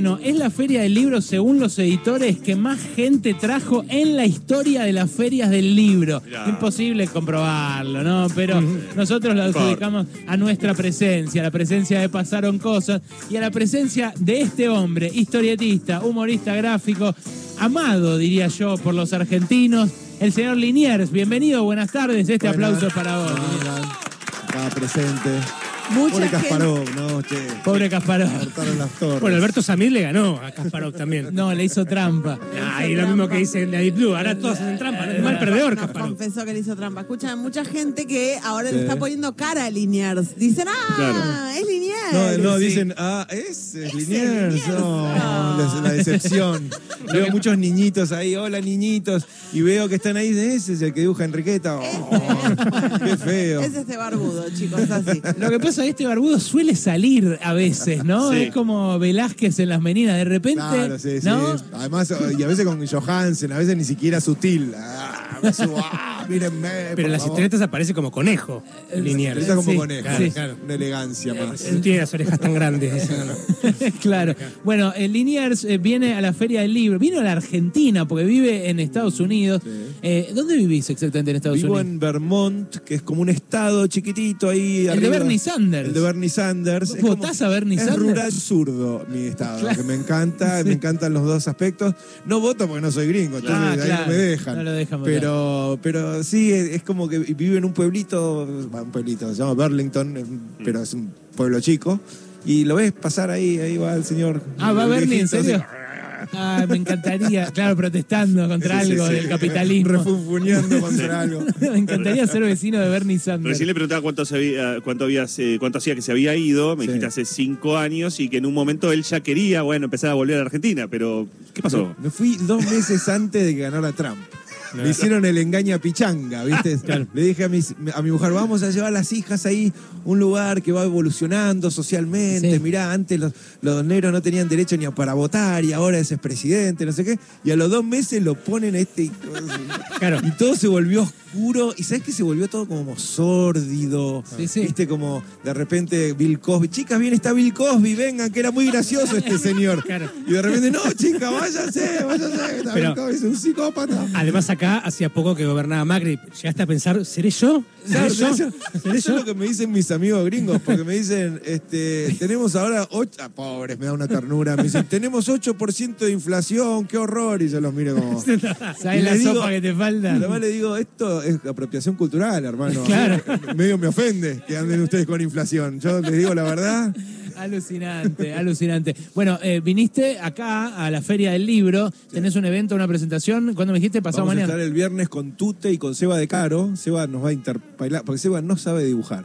Bueno, es la feria del libro, según los editores, que más gente trajo en la historia de las ferias del libro. Mirá. Imposible comprobarlo, ¿no? Pero nosotros lo adjudicamos a nuestra presencia, a la presencia de Pasaron Cosas y a la presencia de este hombre, historietista, humorista gráfico, amado, diría yo, por los argentinos, el señor Liniers. Bienvenido, buenas tardes. Este Buenas. aplauso es para vos. Acá presente. Mucha Pobre gente. Kasparov, ¿no? Che, Pobre Kasparov. cortaron las torres. Bueno, Alberto Samir le ganó a Kasparov también. No, le hizo trampa. Ah, y lo mismo que dice en la Deep Blue. Ahora todos hacen trampa. Es mal perdedor, confesó que le hizo trampa. Escucha, mucha gente que ahora le Sí. está poniendo cara a Liniers. Dicen, ah, Claro. es Liniers. No, no, Sí. dicen, ah, ese es Ese Liniers. Liniers. No, No. la, la decepción. veo muchos niñitos ahí, hola niñitos, y veo que están ahí, ese es el que dibuja Enriqueta. Oh, qué feo. Es este barbudo, chicos, es así. Lo que pasa es que este barbudo suele salir a veces, ¿no? Sí. Es como Velázquez en las meninas, de repente. Claro, sí, sí. ¿no? Además, y a veces con Johansen, a veces ni siquiera sutil. Ah, me subo, ah, mírenme. Pero las historietas aparece como conejo. Liniers. Está como Sí, conejo. claro, sí. claro. Una elegancia más. No tiene las orejas tan grandes. dice, no, no. claro. Bueno, el Liniers eh, viene a la Feria del Libro, vino a la Argentina porque vive en Estados Unidos. Sí. Eh, ¿Dónde vivís exactamente en Estados Vivo Unidos? en Vermont, que es como un estado chiquitito ahí. El de. Bernie Sanders. El de Bernie Sanders. ¿Vos Es como- votás a Bernie es Sanders? rural zurdo mi estado, Claro. que me encanta, me encantan los dos aspectos. No voto porque no soy gringo, entonces Ah, ahí no me dejan. No lo dejan votar. pero, pero sí, es, es como que vive en un pueblito, va, un pueblito, se llama Burlington, eh, pero es un pueblo chico. Y lo ves pasar ahí, ahí va el señor. Ah, va Bernie, ¿en serio? así. Ah, me encantaría, claro, protestando contra Sí, algo sí. del capitalismo. Refunfuñando contra algo. me encantaría ser vecino de Bernie Sanders. Recién le preguntaba cuánto, se había- cuánto, habías, eh, cuánto hacía que se había ido. Me Sí. dijiste hace cinco años y que en un momento él ya quería, bueno, empezar a volver a la Argentina. Pero, ¿qué pasó? Me fui dos meses antes de que ganara Trump. Me hicieron el engaña pichanga, ¿viste? Le dije a, mis- a mi mujer, vamos a llevar a las hijas ahí un lugar que va evolucionando socialmente. Sí. Mirá, antes los, los negros no tenían derecho ni a para votar y ahora ese es presidente, no sé qué. Y a los dos meses lo ponen a este... Claro. Y todo se volvió oscuro. Y sabes que se volvió todo como sórdido. Sí, sí. Viste como de repente Bill Cosby. Chicas, bien está Bill Cosby, vengan, que era muy gracioso este señor. Claro. Y de repente, no, chica, váyase, váyase. Está Pero- Bill Cosby es un psicópata. Además, acá hacía poco que gobernaba Macri. ¿Llegaste a pensar, ¿seré yo? Claro, ¿Seré yo? eso, ¿Seré eso es lo que me dicen mis amigos gringos, porque me dicen, este, tenemos ahora 8, ah, pobres, me da una ternura, me dicen, tenemos 8% de inflación, qué horror, y yo los miro como... ¿Sabes la digo- sopa que te falta? Además le digo, esto es apropiación cultural, hermano. Claro. Medio me ofende que anden ustedes con inflación. Yo les digo la verdad. Alucinante, alucinante. Bueno, eh, viniste acá a la Feria del Libro, tenés un evento, una presentación. ¿Cuándo me dijiste? Pasado Vamos a mañana. estar el viernes con Tute y con Seba de Caro. Seba nos va a interpelar, porque Seba no sabe dibujar.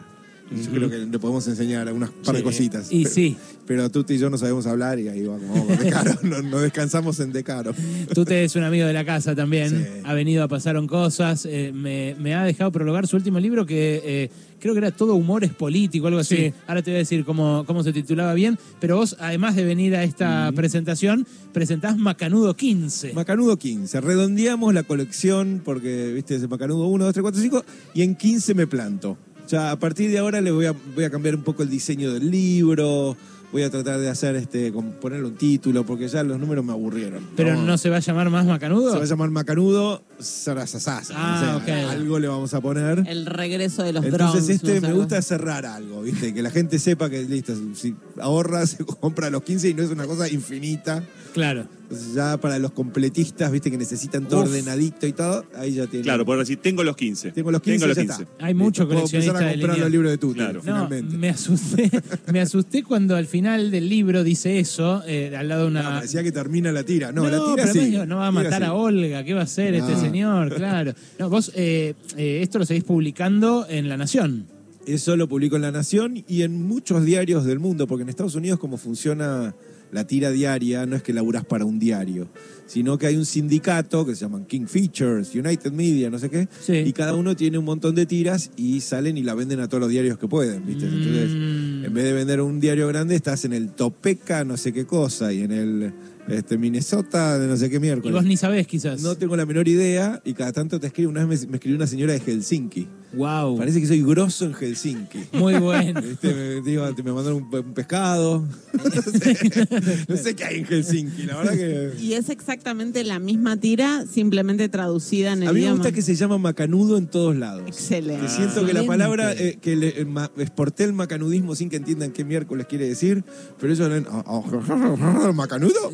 Yo creo que le podemos enseñar algunas par de Sí. cositas. Y Pero- sí, Pero Tute y yo no sabemos hablar y ahí vamos, vamos con De Caro. Nos, nos descansamos en De Caro. tú te es un amigo de la casa también. Sí. Ha venido a Pasaron Cosas. eh, me, me ha dejado prologar su último libro que eh, creo que era Todo Humor es Político, algo así. Sí. Ahora te voy a decir cómo, cómo se titulaba bien. Pero vos, además de venir a esta presentación, presentás Macanudo 15. Macanudo 15. Redondeamos la colección porque, viste, es Macanudo 1, 2, 3, 4, 5 y en 15 me planto. Ya a partir de ahora le voy a, voy a cambiar un poco el diseño del libro. Voy a tratar de hacer este, ponerle un título porque ya los números me aburrieron. Pero no se va a llamar más Macanudo. Se va a llamar Macanudo Sarasasasa. Ah, O sea, ok. Algo le vamos a poner. El regreso de los Entonces drones. este no sé, me gusta cerrar algo, ¿viste? Que la gente sepa que listo, si ahorra, se compra los 15 y no es una cosa infinita. Claro. Entonces ya para los completistas, ¿viste? Que necesitan todo Uf. ordenadito y todo, ahí ya tienen. Claro, por decir, tengo los 15. Tengo los 15, Tengo los ya 15. está. Hay mucho puedo coleccionista empezar a de comprar los libros de Tutti, Claro. No, finalmente. me asusté, me asusté cuando al final del libro dice eso, eh, al lado de una... No, parecía que termina la tira. No, la tira pero sí. no va a matar a Olga, ¿qué va a hacer este. Señor? Claro. No, vos eh, eh, esto lo seguís publicando en La Nación. Eso lo publico en La Nación y en muchos diarios del mundo, porque en Estados Unidos como funciona la tira diaria, no es que laburás para un diario, sino que hay un sindicato que se llaman King Features, United Media, no sé qué, Sí. y cada uno tiene un montón de tiras y salen y la venden a todos los diarios que pueden, ¿viste? Entonces, Mm. En vez de vender un diario grande, estás en el Topeka, no sé qué cosa, y en el este, Minnesota, de no sé qué Y miércoles. vos ni sabés quizás. No tengo la menor idea y cada tanto te escribe, una vez me, me escribió una señora de Helsinki. Wow. Parece que soy grosso en Helsinki. Muy bueno. ¿Viste? Me, digo, me mandaron un, pe- un pescado. No sé, no sé qué hay en Helsinki, la verdad que. Y es exactamente la misma tira, simplemente traducida en el A mí me idioma. gusta que se llama macanudo en todos lados. Excelente. Que siento que la palabra, eh, que le, eh, ma- exporté el macanudismo sin que entiendan qué miércoles quiere decir, pero ellos leen, "Ah, ah, macanudo,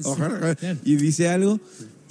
y dice algo.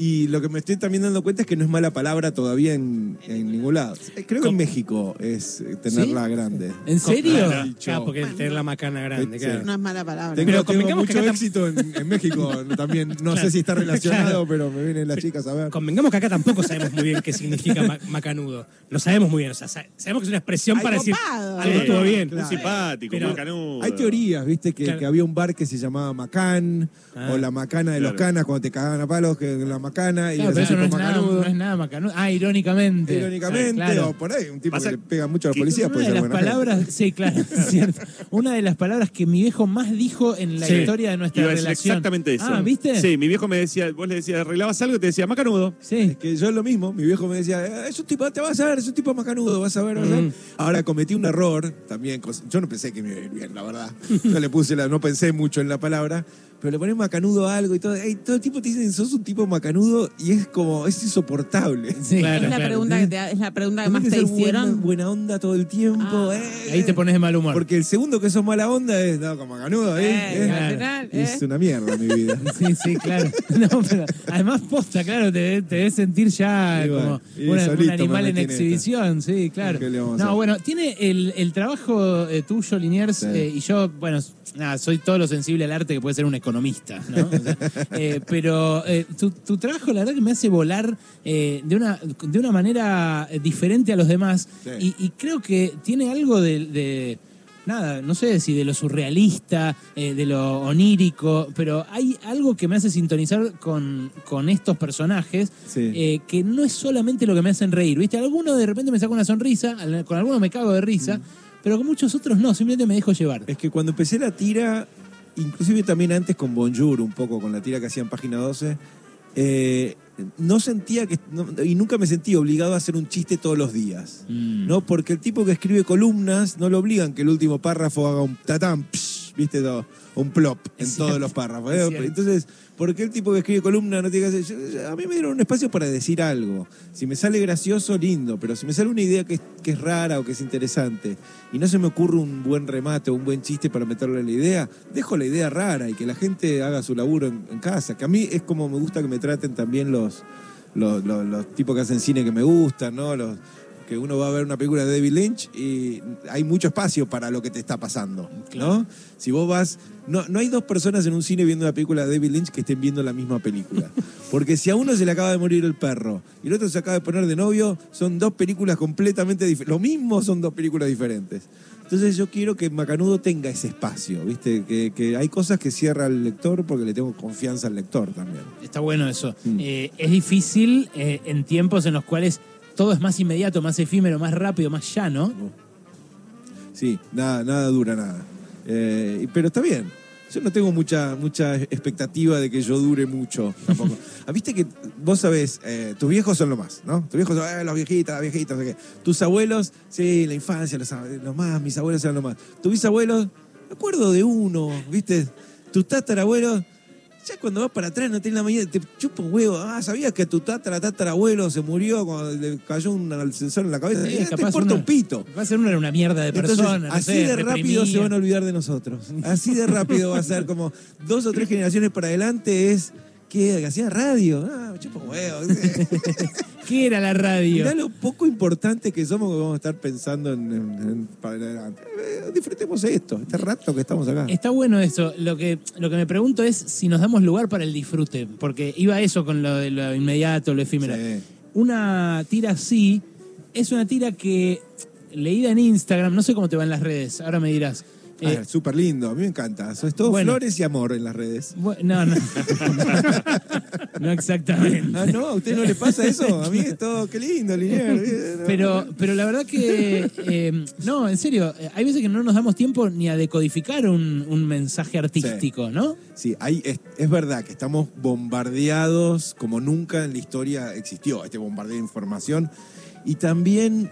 Y lo que me estoy también dando cuenta es que no es mala palabra todavía en, en ningún lado. Eh, Creo que en México es eh, tenerla grande. ¿En serio? Ah, porque tener la macana grande, Sí. claro. No es mala palabra. Tengo, Pero tengo convengamos que mucho acá éxito en, en México también. No sé si está relacionado, pero me vienen las chicas a ver. Convengamos que acá tampoco sabemos muy bien qué significa ma- macanudo. No sabemos muy bien. O sea, sa- sabemos que es una expresión Ay, para decir algo Sí. estuvo bien. Muy simpático, Pero- muy canudo. Hay teorías, viste, que, Claro. que había un bar que se llamaba Macán, Ah. o la macana de los canas cuando te cagaban a palos, que la macana, y Claro, le pero eso no es, nada, macanudo. no es nada macanudo. Ah, irónicamente. Irónicamente, Claro. o por ahí, un tipo Pasa que le pega mucho a la policía. Una puede de ser las buena palabras, gente. sí, claro, es cierto. Una de las palabras que mi viejo más dijo en la Sí. historia de nuestra Iba a decir relación. exactamente eso. Ah, ¿viste? Sí, mi viejo me decía, vos le decías, arreglabas algo y te decía, macanudo. Sí. Es que yo lo mismo, mi viejo me decía, "Eh, es un tipo, te vas a ver, es un tipo macanudo, vas a ver, vas a ver". Mm. Ahora cometí un error también, yo no pensé que me iba a ir bien, la verdad. No le puse la, no pensé mucho en la palabra, pero le pones macanudo a algo y todo, todo el tiempo te dicen, sos un tipo macanudo y es como, es insoportable. Sí. Claro, es, la claro. pregunta que te, es la pregunta que más te buena, hicieron. buena onda todo el tiempo. Ah. eh. Ahí te pones de mal humor. Porque el segundo que sos mala onda es, no, como macanudo, ¿eh? Eh, eh. final, Y eh. Es una mierda mi vida. Sí, sí, claro. No, pero además posta, claro, te, te debes sentir ya Y bueno, como una- un me animal en esta. exhibición, sí, claro. ¿Qué le vamos a No, bueno, tiene el, el trabajo eh, tuyo, Liniers, Sí. eh, y yo, bueno, nada, soy todo lo sensible al arte que puede ser un economista, ¿no? O sea, eh, pero eh, tu, tu trabajo, la verdad, que me hace volar eh, de, una, de una manera diferente a los demás, Sí. y, y creo que tiene algo de- de nada, no sé si de lo surrealista, eh, de lo onírico, pero hay algo que me hace sintonizar con, con estos personajes Sí. eh, que no es solamente lo que me hacen reír, ¿viste? Alguno de repente me saca una sonrisa, con algunos me cago de risa, pero con muchos otros no, simplemente me dejo llevar. Es que cuando empecé la tira, inclusive también antes con Bonjour, un poco con la tira que hacía en página 12, eh, no sentía que, no- y nunca me sentí obligado a hacer un chiste todos los días. Mm. ¿no? Porque el tipo que escribe columnas no lo obligan que el último párrafo haga un tatán, psh, ¿viste? Todo, un plop en Es todos cierto, los párrafos. ¿eh? Entonces, ¿por qué el tipo que escribe columna no tiene que hacer? yo- a mí me dieron un espacio para decir algo. Si me sale gracioso, lindo, pero si me sale una idea que es, que es rara o que es interesante y no se me ocurre un buen remate o un buen chiste para meterle la idea, dejo la idea rara y que la gente haga su laburo en, en casa. Que a mí es como me gusta que me traten también los, los, los- los tipos que hacen cine que me gustan, ¿no? Los, que uno va a ver una película de David Lynch y hay mucho espacio para lo que te está pasando, ¿no? Si vos vas... No, no hay dos personas en un cine viendo una película de David Lynch que estén viendo la misma película. Porque si a uno se le acaba de morir el perro y el otro se acaba de poner de novio, son dos películas completamente diferentes. Lo mismo son dos películas diferentes. Entonces yo quiero que Macanudo tenga ese espacio, ¿viste? Que, que hay cosas que cierra al lector porque le tengo confianza al lector también. Está bueno eso. Mm. Eh, es difícil eh, en tiempos en los cuales todo es más inmediato, más efímero, más rápido, más llano. Sí, nada, nada dura nada. Eh, pero está bien. Yo no tengo mucha, mucha expectativa de que yo dure mucho tampoco. Ah, Viste que vos sabés, eh, tus viejos son lo más, ¿no? Tus viejos son eh, los viejitos, las viejitas, sé qué. Tus abuelos, sí, la infancia, los, los más, mis abuelos eran lo más. Tus bisabuelos, me acuerdo de uno, ¿viste? Tus tatarabuelos, ya cuando vas para atrás no tenés la mañana, te chupa un huevo. Ah, ¿sabías que tu tatara, tatarabuelo se murió cuando le cayó un ascensor en la cabeza? Sí, te importa uno- un pito. Va a ser una, una mierda de Entonces, persona. no así sé, de rápido se van a olvidar de nosotros. Así de rápido va a ser como dos o tres generaciones para adelante es que hacía radio. Ah, chupa huevo. ¿Qué era la radio? Mirá lo poco importante que somos que vamos a estar pensando en, en- en- para adelante. Eh, disfrutemos esto, este rato que estamos acá. Está bueno eso. Lo que, lo que me pregunto es si nos damos lugar para el disfrute. Porque iba eso con lo de lo inmediato, lo efímero. Sí. Una tira así es una tira que leída en Instagram, no sé cómo te va en las redes, ahora me dirás. Eh, Ah, Súper lindo, a mí me encanta. Eso es todo Bueno. flores y amor en las redes. no, no. no exactamente. Ah, no, ¿a usted no le pasa eso? A mí es todo, qué lindo, Linier. Pero, pero la verdad que, eh, no, en serio, eh, hay veces que no nos damos tiempo ni a decodificar un, un mensaje artístico, ¿no? Sí, hay, es, es verdad que estamos bombardeados como nunca en la historia existió este bombardeo de información. Y también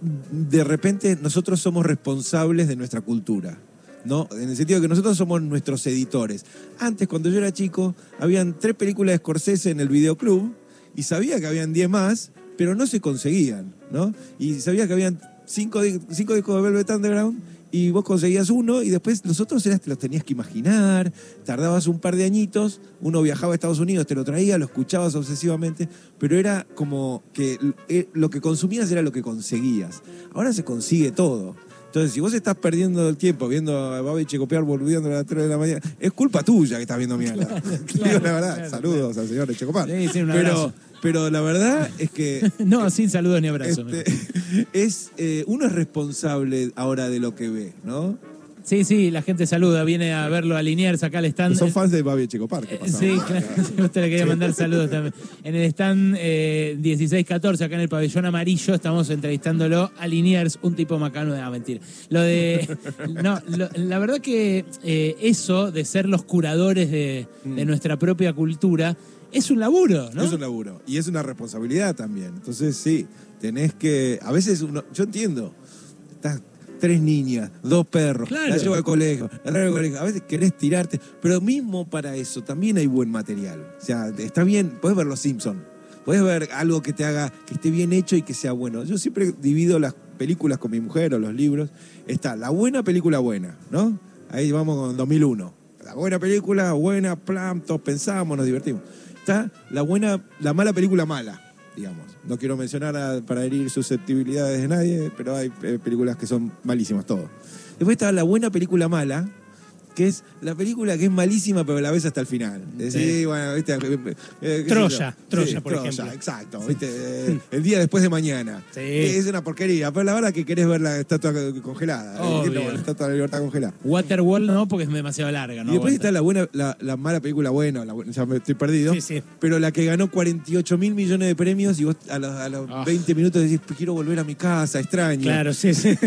de repente nosotros somos responsables de nuestra cultura. ¿no? En el sentido que nosotros somos nuestros editores. Antes, cuando yo era chico, habían tres películas de Scorsese en el videoclub y sabía que habían diez más, pero no se conseguían, ¿no? Y sabía que habían cinco, cinco discos de Velvet Underground y vos conseguías uno y después los otros eras, te los tenías que imaginar, tardabas un par de añitos, uno viajaba a Estados Unidos, te lo traía, lo escuchabas obsesivamente, pero era como que eh, lo que consumías era lo que conseguías. Ahora se consigue todo. Entonces, si vos estás perdiendo el tiempo viendo a Babi Checopear volviendo a las 3 de la mañana, es culpa tuya que estás viendo mierda. Te digo la verdad. claro, Saludos al señor Checopar. Sí, sí, un pero, pero la verdad es que No, sin saludos ni abrazos. este, es eh, uno es responsable ahora de lo que ve, ¿no? Sí, sí, la gente saluda, viene a verlo a Liniers, acá al stand. Son fans de Babi Checopar. ¿qué Eh, pasa? Sí, claro. Usted le quería mandar saludos también. En el stand eh, 16-14, acá en el pabellón amarillo, estamos entrevistándolo a Liniers, un tipo macano de. Ah, mentira. Lo de. No, lo- la verdad que eh, eso de ser los curadores de, de nuestra propia cultura es un laburo, ¿no? Es un laburo. Y es una responsabilidad también. Entonces, sí, tenés que. A veces uno. Yo entiendo. Estás tres niñas, dos perros, Claro. la llevo al colegio, la traigo al colegio. A veces querés tirarte. Pero mismo para eso también hay buen material. O sea, está bien. Puedes ver Los Simpsons. Puedes ver algo que te haga, que esté bien hecho y que sea bueno. Yo siempre divido las películas con mi mujer o los libros. Está la buena película buena, ¿no? Ahí vamos con 2001. La buena película, buena, plan, todos pensamos, nos divertimos. Está la buena, la mala película mala, digamos. No quiero mencionar para herir susceptibilidades de nadie, pero hay eh, películas que son malísimas todo. Después está la buena película mala, que es la película que es malísima, pero la ves hasta el final. Decís, Sí. bueno, ¿viste? Eh, eh, sé Troya. Troya, por ejemplo. Exacto, ¿viste? Eh, el día después de mañana. Sí. Es una porquería, pero la verdad que querés ver la estatua congelada. Obvio. ¿Entiendes? La estatua de la libertad congelada. Waterworld no, porque es demasiado larga, ¿no? y después aguanta. está la buena, la, la mala película buena, la buena- ya me estoy perdido. Sí, sí. Pero la que ganó 48 mil millones de premios y vos a los, a los Ah. 20 minutos decís, quiero volver a mi casa, extraño. Claro, sí, sí.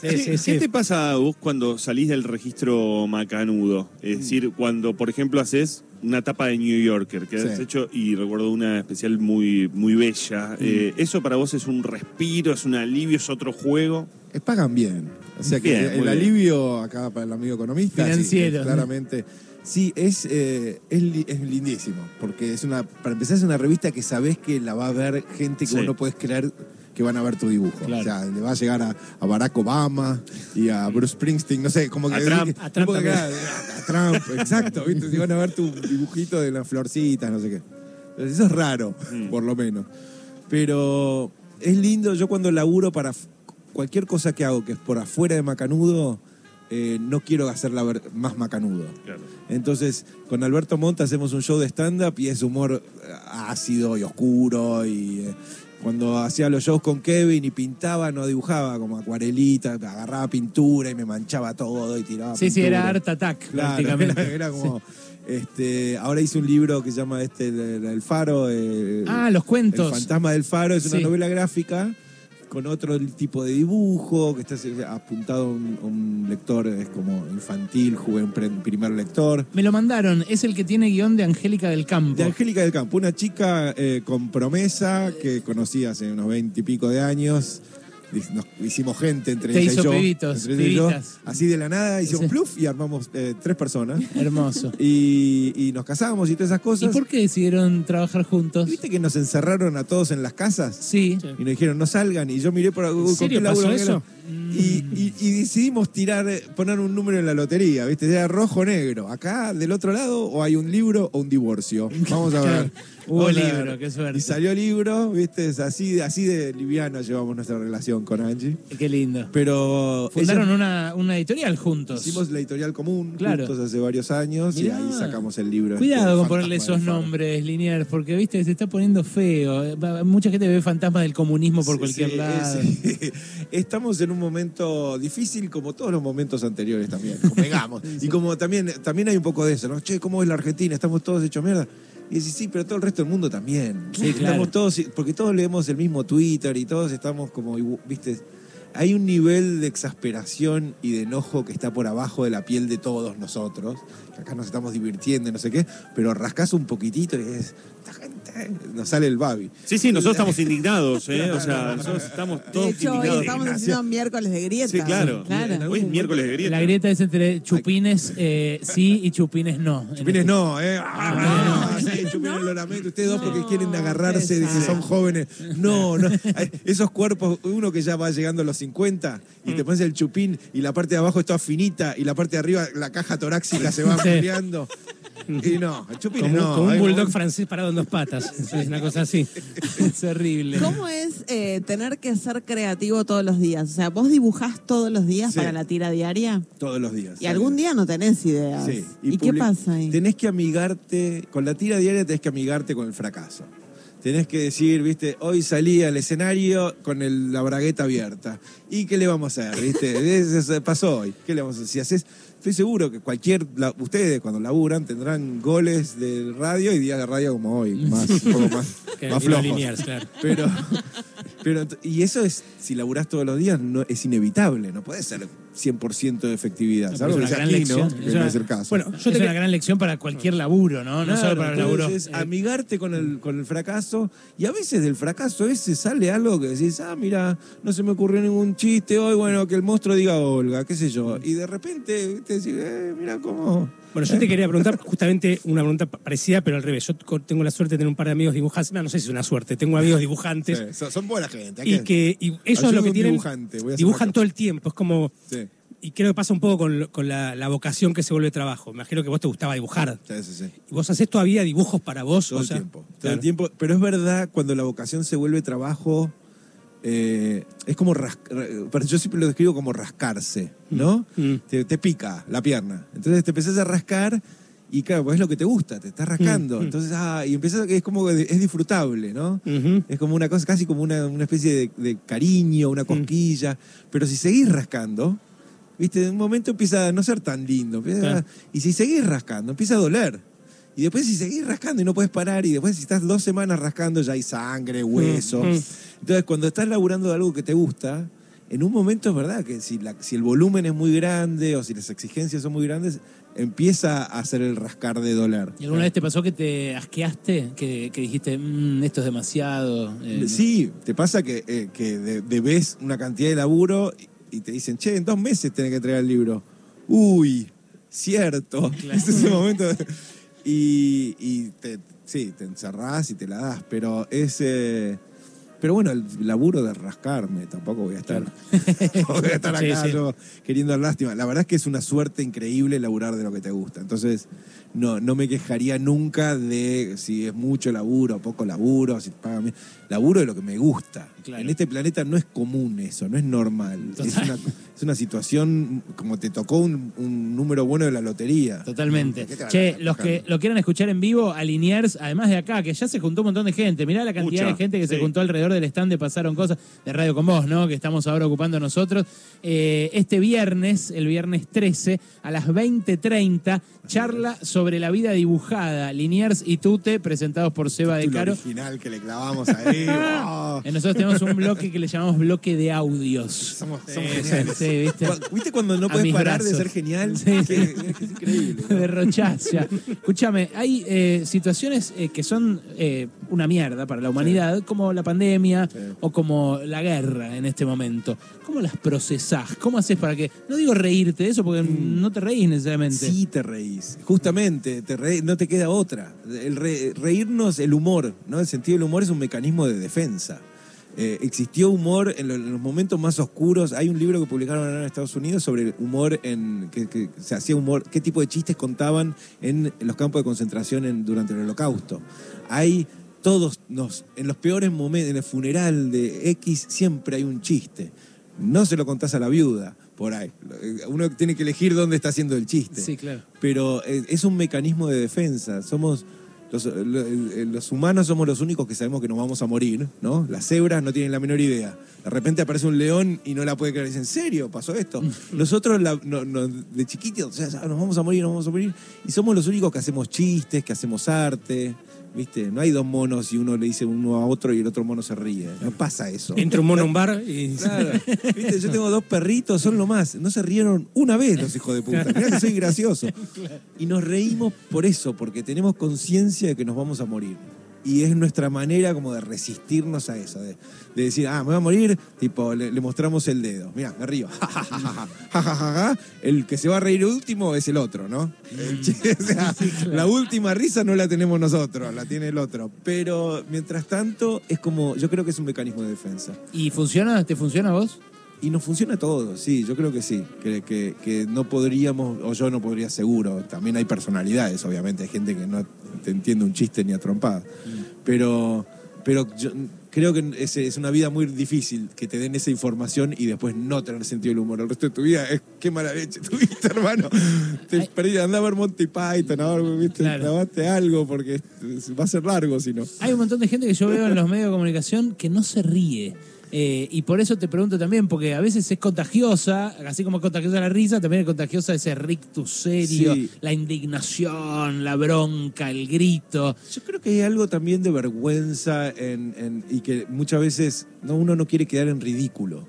Sí, ¿Qué, sí, sí. qué te pasa a vos cuando salís del registro macanudo? Es decir, cuando, por ejemplo, haces una tapa de New Yorker que has Sí. hecho y recuerdo una especial muy, muy bella. Eh, ¿Eso para vos es un respiro, es un alivio, es otro juego? Es pagan bien. O sea que Bien, el alivio acá para el amigo economista. sí, Financiero. claramente. Sí, es, eh, es, li- es lindísimo. Porque es una, para empezar, es una revista que sabés que la va a ver gente que Sí. vos no podés creer que van a ver tu dibujo. Claro. O sea, le va a llegar a, a Barack Obama y a Bruce Springsteen, no sé, como que. A Trump. A Trump como que- también. a Trump, exacto. ¿viste? Si van a ver tu dibujito de las florcitas, no sé qué. Entonces, Eso es raro, Mm. por lo menos. Pero es lindo, yo cuando laburo para cualquier cosa que hago que es por afuera de Macanudo, eh, no quiero hacerla más Macanudo. Claro. Entonces, con Alberto Monta hacemos un show de stand-up y es humor eh, ácido y oscuro. Y eh, cuando hacía los shows con Kevin y pintaba, no dibujaba como acuarelita, agarraba pintura y me manchaba todo y tiraba Sí, sí, era. Art Attack, Claro, prácticamente. era, era como. Este, ahora hice un libro que se llama este, El, el Faro. eh, Ah, los cuentos. El Fantasma del Faro es una Sí. novela gráfica con otro tipo de dibujo, que está apuntado a un, a un lector, es como infantil, jugué primer lector. Me lo mandaron, es el que tiene guion de Angélica del Campo. De Angélica del Campo, una chica eh, con promesa que conocí hace unos veinte y pico de años. Nos hicimos gente entre Te ella hizo y yo. pibitos, entre ella y yo. pibitas. Así de la nada hicimos pluf y armamos eh, tres personas. Hermoso. Y, y nos casamos y todas esas ¿Y cosas. por qué decidieron trabajar juntos? ¿Y ¿Viste que nos encerraron a todos en las casas? Sí. Sí. Y nos dijeron, no salgan. Y yo miré por ¿con serio qué laburo pasó eso? Y, y- y decidimos tirar, eh, poner un número en la lotería, ¿viste? Era rojo o negro. Acá, del otro lado, o hay un libro o un divorcio. Vamos a ver. Ver. libro, qué suerte. Y salió libro, ¿viste? Es así, así de liviano llevamos nuestra relación con Angie. Qué lindo. Pero Fundaron ella- una, una editorial juntos. hicimos la editorial común Claro. juntos hace varios años Mirá. y ahí sacamos el libro. Cuidado este, con ponerle esos nombres, Liniers, porque viste, se está poniendo feo. Mucha gente ve fantasmas del comunismo por Sí, cualquier sí, lado. sí. Estamos en un momento difícil como todos los momentos anteriores también, convengamos. Y como también, también hay un poco de eso, ¿no? Che, ¿cómo es la Argentina? Estamos todos hechos mierda. Y decís, sí, pero todo el resto del mundo también. Sí, claro. Estamos todos, porque todos leemos el mismo Twitter y todos estamos como, viste, hay un nivel de exasperación y de enojo que está por abajo de la piel de todos nosotros. Acá nos estamos divirtiendo y no sé qué, pero rascás un poquitito y es, nos sale el Babi. Sí, sí, nosotros estamos indignados, ¿eh? O sea, nosotros estamos De todos hecho, hoy indignados. estamos haciendo miércoles de grieta. Sí, claro. claro. Hoy es miércoles de grieta. La grieta es entre chupines eh, sí y chupines no. Chupines no, ¿eh? Ah, no. sí, chupines lo lamento. Ustedes dos porque quieren agarrarse de que son jóvenes. No, no. Esos cuerpos, uno que ya va llegando a los 50 y te pones el chupín y la parte de abajo está finita y la parte de arriba, la caja torácica se va Sí. Y no, el chupín Como, no. como un bulldog francés parado en dos patas. Es una cosa así. Es horrible. ¿Cómo es eh, tener que ser creativo todos los días? O sea, ¿vos dibujás todos los días Sí. para la tira diaria? Todos los días. Y algún día no tenés ideas. Sí. ¿Y, qué public- pasa ahí? Tenés que amigarte, con la tira diaria tenés que amigarte con el fracaso. Tenés que decir, viste, hoy salí al escenario con el- la bragueta abierta. ¿Y qué le vamos a hacer? ¿Viste? Eso pasó hoy. ¿Qué le vamos a hacer? Si haces, estoy seguro que cualquier, la- ustedes cuando laburan tendrán goles de radio y días de radio como hoy, más, un poco más, flojos. Claro. Pero, pero, y eso es, si laburás todos los días, no, es inevitable, no puede ser 100% de efectividad. Que es una gran lección. que Es no una- es el caso. Bueno, yo es te una gran lección para cualquier laburo, ¿no? No solo para el laburo. eh, amigarte con el, con el fracaso y a veces del fracaso ese sale algo que decís, ah, mira, no se me ocurrió ningún chiste hoy, bueno, que el monstruo diga Olga, qué sé yo. Y de repente te decís, eh, mira cómo... Bueno, yo te quería preguntar justamente una pregunta pa- parecida, pero al revés. Yo tengo la suerte de tener un par de amigos dibujantes. No, no sé si es una suerte, tengo amigos dibujantes. Sí, son, buena gente. Y que y ellos Ayuda lo que tienen. dibujante, dibujan todo el tiempo. Es como. Sí, Y creo que pasa un poco con, con la, la vocación que se vuelve trabajo. Me imagino que vos te gustaba dibujar. sí, sí, sí. ¿Y vos haces todavía dibujos para vos? Todo O el sea, tiempo. Todo claro. el tiempo. Pero es verdad, cuando la vocación se vuelve trabajo, eh, es como ras- ra- pero yo siempre lo describo como rascarse, ¿no? Mm. Te, te pica la pierna. Entonces te empezás a rascar y claro, pues es lo que te gusta, te estás rascando. Mm, mm. Entonces, ah, y empiezas a que es como es disfrutable, ¿no? Es como una cosa, casi como una, una especie de, de cariño, una cosquilla. Pero si seguís rascando, viste, en un momento empieza a no ser tan lindo. Claro. y si seguís rascando, empieza a doler. Y después si seguís rascando y no puedes parar, y después si estás dos semanas rascando ya hay sangre, hueso. mm. Entonces cuando estás laburando de algo que te gusta, en un momento es verdad que si, la- si el volumen es muy grande o si las exigencias son muy grandes, empieza a hacer el rascar de doler. ¿Y alguna vez te pasó que te asqueaste? Que, que dijiste, "Mm, esto es demasiado. eh, Sí, te pasa que, eh, que de- debes una cantidad de laburo y, te dicen, che, en dos meses tenés que entregar el libro. Uy, cierto. Es ese momento. de- y y te, sí, te encerrás y te la das, pero es... eh, pero bueno, el laburo de rascarme, tampoco voy a estar, no voy a estar acá sí. yo queriendo dar lástima. La verdad es que es una suerte increíble laburar de lo que te gusta. Entonces, no, no me quejaría nunca de si es mucho laburo, poco laburo, si te pagan bien. Laburo de lo que me gusta. Claro. En este planeta no es común eso, no es normal. Es una, es una situación como te tocó un, un número bueno de la lotería. Totalmente. ¿Qué te van a Che, los que lo quieran escuchar en vivo, a Liniers, además de acá, que ya se juntó un montón de gente. Mirá la cantidad Mucha, de gente que se juntó alrededor del stand de Pasaron Cosas de Radio con Vos, ¿no? Que estamos ahora ocupando nosotros. Eh, este viernes, el viernes 13, a las 20.30, charla sobre la vida dibujada. Liniers y Tute, presentados por Seba de Caro. original que le clavamos ahí. ¡oh! Eh, Nosotros tenemos un bloque que le llamamos bloque de audios. Somos, Sí, somos sí, geniales. sí, ¿viste? Cu- ¿Viste cuando no puedes parar de ser genial? Sí, Que-. Es, increíble. ¿no? Derrochás ya. Escúchame, hay eh, situaciones eh, que son eh, una mierda para la humanidad, como la pandemia Sí. o como la guerra en este momento. ¿Cómo las procesás? ¿Cómo haces para que.? No digo reírte de eso porque no te reís necesariamente. Mm. Sí te reís. Justamente, te no te queda otra. El re- reírnos, el humor, ¿no? El sentido del humor es un mecanismo de defensa. Eh, existió humor en, lo- en los momentos más oscuros. Hay un libro que publicaron en Estados Unidos sobre el humor en que, se hacía humor, qué tipo de chistes contaban en, los campos de concentración en- durante el Holocausto. Hay todos nos, en los peores momentos, en el funeral de X siempre hay un chiste. No se lo contás a la viuda, por ahí. Uno tiene que elegir dónde está haciendo el chiste Sí, claro. pero eh, es un mecanismo de defensa. Somos los, lo- el- los humanos somos los únicos que sabemos que nos vamos a morir, ¿no? Las cebras no tienen la menor idea. De repente aparece un león y no la puede creer. Dicen, ¿en serio pasó esto? Nosotros la- no- no- de chiquitos, o sea, nos vamos a morir, nos vamos a morir. Y somos los únicos que hacemos chistes, que hacemos arte. ¿Viste? No hay dos monos y uno le dice uno a otro y el otro mono se ríe. No pasa eso. Entra un mono a un bar y. Claro. ¿Viste? Yo tengo dos perritos, son lo más. No se rieron una vez los hijos de puta. Mirá que soy gracioso. Y nos reímos por eso, porque tenemos conciencia de que nos vamos a morir y es nuestra manera como de resistirnos a eso, de, de decir, ah, me voy a morir, tipo, le, mostramos el dedo, mira, me río, el que se va a reír último es el otro, ¿no? o la última risa no la tenemos nosotros, la tiene el otro, pero mientras tanto es como, yo creo que es un mecanismo de defensa. ¿Y funciona? ¿Te funciona vos? Y nos funciona todo, sí, yo creo que sí, que, que- que no podríamos, o yo no podría seguro, también hay personalidades, obviamente, hay gente que no te entiende un chiste ni a trompada, pero, pero yo creo que es, es una vida muy difícil que te den esa información y después no tener sentido del humor. El resto de tu vida es qué mala leche tuviste, hermano. Te perdí, andá a ver Monty Python, a ver, viste, Claro. algo porque va a ser largo si no. Hay un montón de gente que yo veo en los medios de comunicación que no se ríe. Eh, y por eso te pregunto también, porque a veces es contagiosa, así como es contagiosa la risa, también es contagiosa ese rictus serio, Sí. la indignación, la bronca, el grito. Yo creo que hay algo también de vergüenza en, en- y que muchas veces no, uno no quiere quedar en ridículo.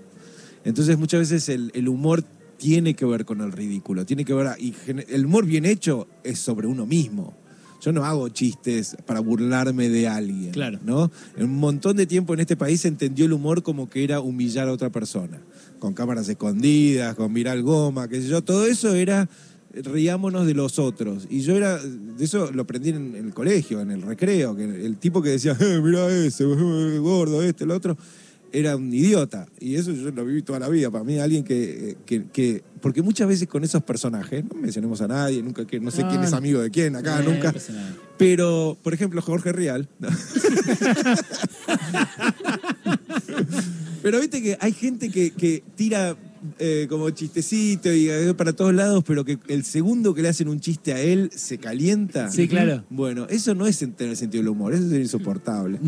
Entonces muchas veces el, el humor tiene que ver con el ridículo, tiene que ver, y el humor bien hecho es sobre uno mismo. Yo no hago chistes para burlarme de alguien. Claro. ¿no? En un montón de tiempo en este país se entendió el humor como que era humillar a otra persona. Con cámaras escondidas, con viral goma, qué sé yo. Todo eso era riámonos de los otros. Y yo era, de eso lo aprendí en, el colegio, en el recreo, que el tipo que decía, eh, mirá ese, eh, gordo, este, el otro, era un idiota. Y eso yo lo viví toda la vida. Para mí, alguien que, que, que- porque muchas veces con esos personajes, no mencionemos a nadie, nunca que no sé No, quién es amigo de quién, acá nunca. no. Pero, por ejemplo, Jorge Rial. pero viste que hay gente que, que tira eh, como chistecito y eh, para todos lados, pero que el segundo que le hacen un chiste a él se calienta. Sí, claro. Bueno, eso no es en- tener sentido del humor, eso es insoportable.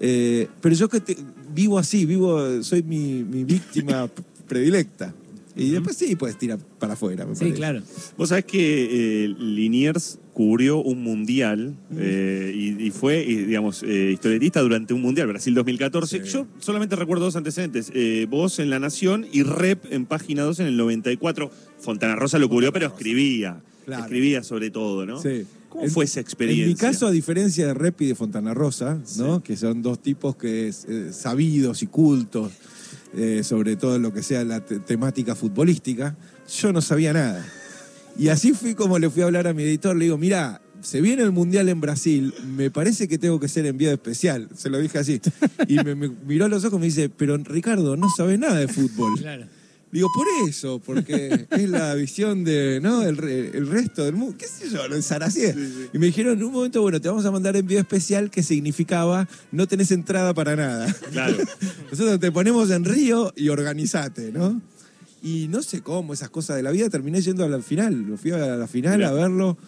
Eh, pero yo que te- vivo así, vivo, soy mi, mi víctima predilecta. Y después sí, puedes tirar para afuera, me Sí, parece. claro. Vos sabés que eh, Liniers cubrió un mundial eh, y, y fue, y, digamos, eh, historietista durante un mundial, Brasil 2014. Sí. Yo solamente recuerdo dos antecedentes. eh, vos en La Nación y Rep en Página 2 en el 94. Fontana Rosa lo cubrió, pero escribía. Claro. Escribía sobre todo, ¿no? Sí. ¿Cómo En- fue esa experiencia? En mi caso, a diferencia de Rep y de Fontana Rosa, ¿no? que son dos tipos que es, eh, sabidos y cultos eh, sobre todo lo que sea la te- temática futbolística, yo no sabía nada. Y así fui como le fui a hablar a mi editor, le digo, mira, se viene el Mundial en Brasil, me parece que tengo que ser enviado especial. Se lo dije así. Y me, me miró a los ojos y me dice, pero Ricardo, no sabes nada de fútbol. Claro. Digo, por eso, porque es la visión de, ¿no? El, re- el resto del mundo, qué sé yo, en Saracía. Y me dijeron en un momento, bueno, te vamos a mandar envío especial que significaba no tenés entrada para nada. Claro. Nosotros te ponemos en Río y organizate, ¿no? Y no sé cómo, esas cosas de la vida, terminé yendo a la final. Lo fui a la final Mirá. a verlo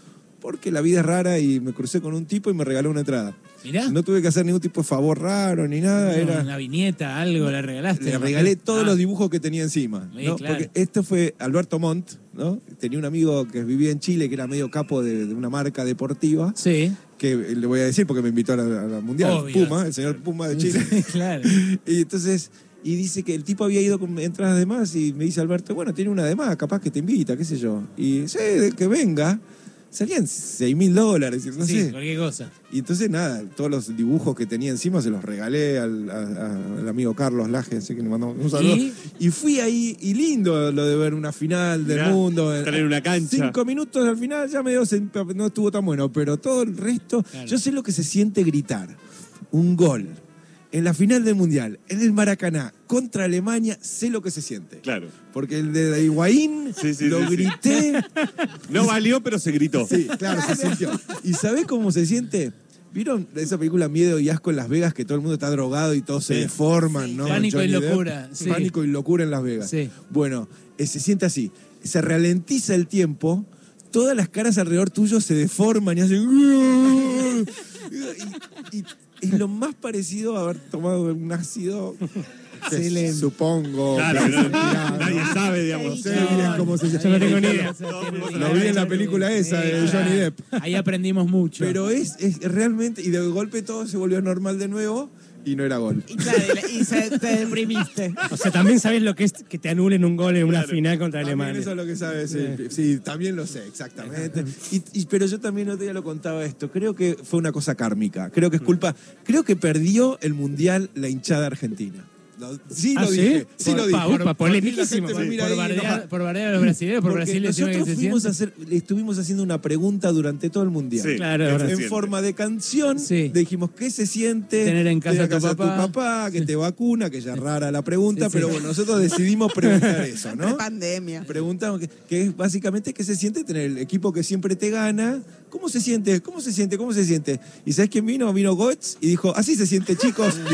porque la vida es rara y me crucé con un tipo y me regaló una entrada. Mirá. No tuve que hacer ningún tipo de favor raro ni nada, era... Una viñeta, algo, le regalaste. Le regalé todos Ah, los dibujos que tenía encima. Sí, ¿no? claro. Porque esto fue Alberto Montt, ¿no? Tenía un amigo que vivía en Chile, que era medio capo de, de una marca deportiva, Sí. que le voy a decir porque me invitó a la, a la Mundial. Obvio. Puma, el señor Puma de Chile. Sí, claro. y entonces, y dice que el tipo había ido con entradas de más y me dice Alberto, bueno, tiene una de más, capaz que te invita, qué sé yo. Y sé, de que venga. Salían 6 mil dólares, no sí, sé. cualquier cosa. Y entonces nada, todos los dibujos que tenía encima se los regalé al, a- a- al amigo Carlos Laje, así que le mandamos un saludo. ¿Y? Y fui ahí, y lindo lo de ver una final del Mirá, mundo. estar en una cancha. Cinco minutos al final ya medio se- no estuvo tan bueno, pero todo el resto, Claro. yo sé lo que se siente gritar. Un gol. En la final del Mundial, en el Maracaná, contra Alemania, sé lo que se siente. Claro. Porque el de Higuaín Sí, sí, lo sí, sí. grité. No valió, pero se gritó. Sí, claro, se sintió. ¿Y sabés cómo se siente? ¿Vieron esa película Miedo y Asco en Las Vegas que todo el mundo está drogado y todos se Sí. deforman, ¿no? Pánico y Johnny locura, sí. Pánico y locura en Las Vegas. Sí. Bueno, eh, se siente así. Se ralentiza el tiempo, todas las caras alrededor tuyo se deforman y hacen... Y, y es lo más parecido a haber tomado un ácido, Excelente. supongo. Claro, pero nadie sabe, digamos. sé bien cómo se Yo no tengo ni idea. Lo vi en la película esa de Johnny Depp. Ahí aprendimos mucho. Pero es, es realmente, y de golpe todo se volvió normal de nuevo, y no era gol. Y claro, y, le- y se, te deprimiste. O sea, también sabes lo que es que te anulen un gol en una Claro. final contra También Alemania. eso es lo que sabes, sí. Sí, también lo sé, exactamente. Y, y- pero yo también otro día lo contaba esto. Creo que fue una cosa kármica. Creo que es culpa. Creo que perdió el mundial la hinchada argentina. Lo- sí, ¿Ah, lo sí? dije. Sí, Por- lo dije. pa- Por- por- bardear, por bardear a los brasileños, por Brasil que nosotros fuimos a hacer, estuvimos haciendo una pregunta durante todo el mundial. Sí, Claro, ¿qué ahora se en siente? forma de canción, Sí. dijimos qué se siente Tener en casa tener a tu papá. papá, que te vacuna, que ya es rara la pregunta, Sí, sí. pero bueno, nosotros decidimos preguntar eso, ¿no? Pandemia. Preguntamos que, que es básicamente qué se siente tener el equipo que siempre te gana. ¿Cómo se siente? ¿Cómo se siente? ¿Cómo se siente? ¿Y sabes quién vino? Vino Goetz y dijo, así se siente, chicos.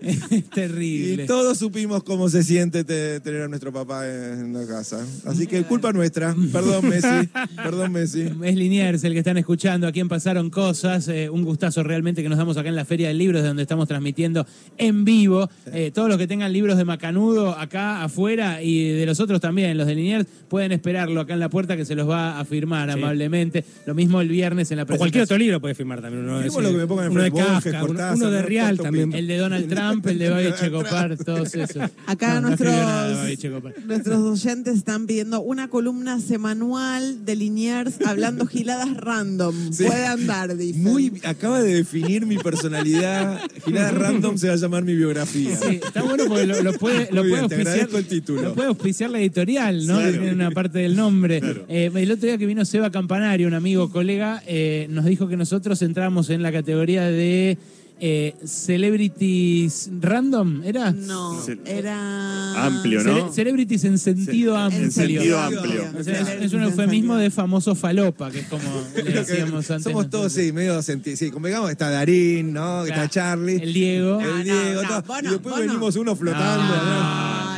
Es Y terrible. todos supimos cómo se siente te- tener a nuestro papá en la casa. Así que culpa nuestra. Perdón, Messi. Perdón, Messi. Es Liniers el que están escuchando, a quien pasaron cosas. eh, un gustazo realmente que nos damos acá en la Feria del Libro, de donde estamos transmitiendo en vivo. Eh, todos los que tengan libros de Macanudo acá afuera y de los otros también, los de Liniers, pueden esperarlo acá en la puerta que se los va a firmar Sí. amablemente. Lo mismo el viernes en la O presentación. cualquier otro libro puede firmar también. Uno, de- lo que me pongan uno de. Real también. El de Donald Trump, el de Babi Checopar, todos esos. Acá No, no nuestros, nuestros oyentes están pidiendo una columna semanal de Liniers hablando giladas random. Sí. Puede andar, dicen. Muy, acaba de definir mi personalidad. Gilada Random se va a llamar mi biografía. Sí, está bueno porque lo, lo puede, lo Muy puede bien, te auspiciar. agradezco el título. Lo puede auspiciar la editorial, ¿no? Claro. Tiene una parte del nombre. Claro. Eh, el otro día que vino Seba Campanario, un amigo, colega, eh, nos dijo que nosotros entramos en la categoría de eh, Celebrities Random, ¿era? No, era... Amplio, ¿no? Cele- celebrities en sentido En amplio. sentido amplio. O sea, es, es un eufemismo de famoso falopa, que es como le decíamos antes. Somos todos, sí, medio sentidos. Sí, convengamos, está Darín, ¿no? Claro. Está Charlie. El Diego. el No, no, Diego, no, todo. vos y después vos no. venimos uno flotando. No, no.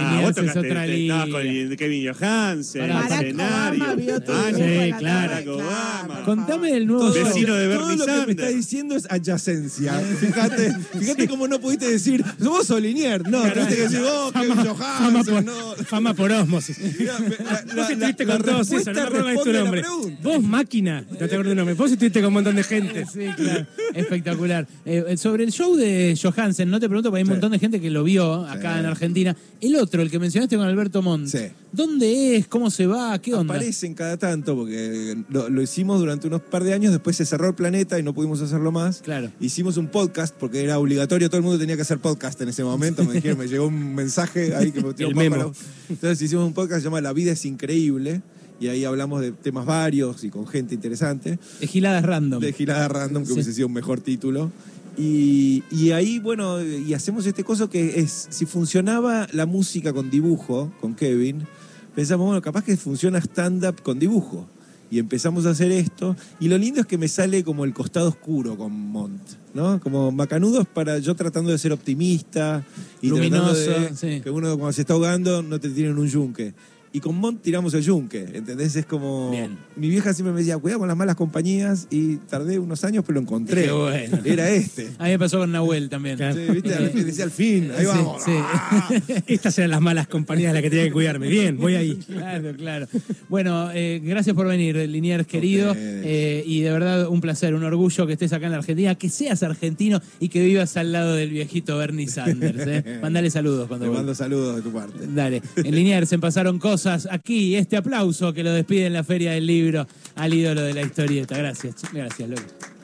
Ah, vos tocaste, otra te- estabas con el Kevin Johansen, el escenario. Obama vio Ah, sí, claro. Obama. Contame del Todo, nuevo. Vecino de todo Bernie lo que me está diciendo es adyacencia. Fíjate, fíjate cómo no pudiste decir, vos sos Linier. No, tuviste que decir, vos, Kevin fama, Johansen, por, no. fama por osmosis. La- la- Vos estuviste la- con la todos esos, no me acuerdo de tu nombre. Vos, máquina, no te acuerdo tu nombre. Vos estuviste con un montón de gente. Sí, claro. Espectacular. Eh, sobre el show de Johansen, no te pregunto, porque hay un Sí. montón de gente que lo vio acá Sí. en Argentina. El otro, el que mencionaste con Alberto Montt. Sí. ¿Dónde es? ¿Cómo se va? ¿Qué onda? Aparecen cada tanto, porque lo, lo hicimos durante unos par de años, después se cerró el planeta y no pudimos hacerlo más. Claro. Hicimos un podcast, porque era obligatorio, todo el mundo tenía que hacer podcast en ese momento. Me dijeron, me llegó un mensaje ahí que me tiró un. Entonces hicimos un podcast que se llama La vida es increíble, y ahí hablamos de temas varios y con gente interesante. De giladas random. De girada random, que Sí. hubiese sido un mejor título. Y, y ahí, bueno, y hacemos este coso que es, si funcionaba la música con dibujo, con Kevin, pensamos, bueno, capaz que funciona stand-up con dibujo. Y empezamos a hacer esto. Y lo lindo es que me sale como el costado oscuro con Mont, ¿no? Como macanudos para yo tratando de ser optimista y Luminoso, tratando de sí. que uno cuando se está ahogando no te tiren un yunque. Y con Mont tiramos el yunque, ¿entendés? Es como... Bien. Mi vieja siempre me decía, cuidado con las malas compañías y tardé unos años, pero lo encontré. Qué bueno. Era este. A mí me pasó con Nahuel también. Claro. Sí, ¿viste? Al fin, decía al fin, ahí Sí, vamos. sí. Ah. Estas eran las malas compañías de las que tenía que cuidarme. Bien, voy ahí. Claro, claro. Bueno, eh, gracias por venir, Liniers querido. Eh, y de verdad, un placer, un orgullo que estés acá en la Argentina, que seas argentino y que vivas al lado del viejito Bernie Sanders. ¿eh? Mandale saludos cuando Te mando saludos de tu parte. Dale. En Liniers se pasaron cosas aquí. Este aplauso que lo despide en la Feria del Libro al ídolo de la historieta. Gracias, gracias, loco.